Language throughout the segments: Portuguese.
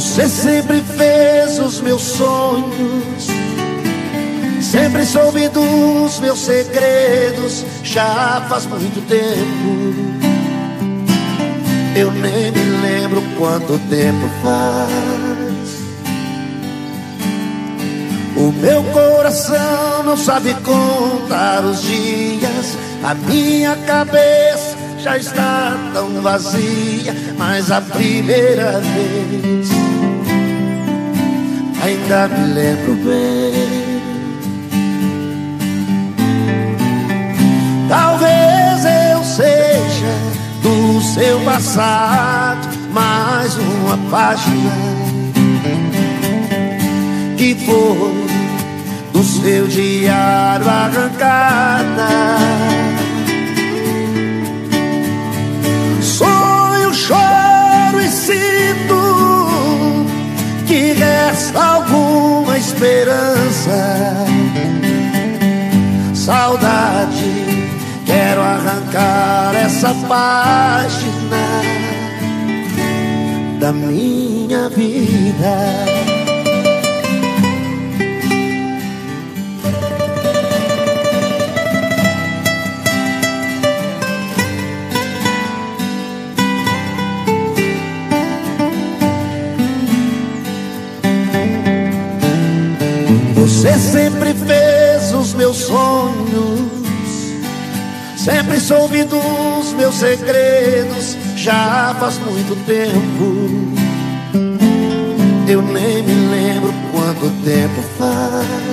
Você sempre fez os meus sonhos, sempre soube dos meus segredos. Já faz muito tempo, eu nem me lembro quanto tempo faz. O meu coração não sabe contar os dias, a minha cabeça já está tão vazia, mas a primeira vez ainda me lembro bem. Talvez eu seja do seu passado mais uma página que foi do seu diário arrancada. Essa página da minha vida. Você sempre fez os meus sonhos, sempre soube dos meus segredos. Já faz muito tempo, eu nem me lembro quanto tempo faz.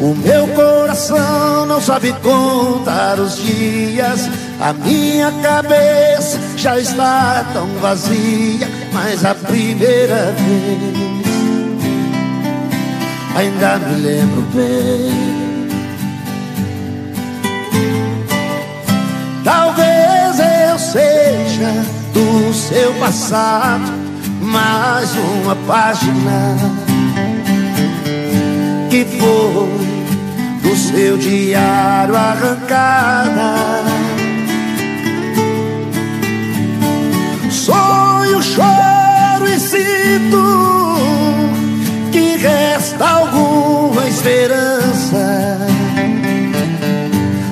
O meu coração não sabe contar os dias, a minha cabeça já está tão vazia, mas a primeira vez ainda me lembro bem. Seu passado mais uma página que foi do seu diário arrancada. Sonho, choro e sinto resta alguma esperança.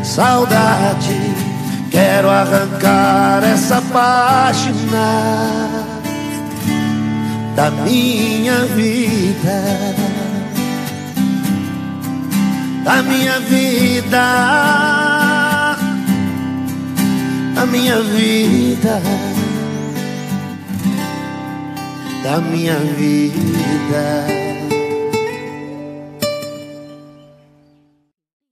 Saudade, quero arrancar essa página da minha vida. Da minha vida, da minha vida, da minha vida.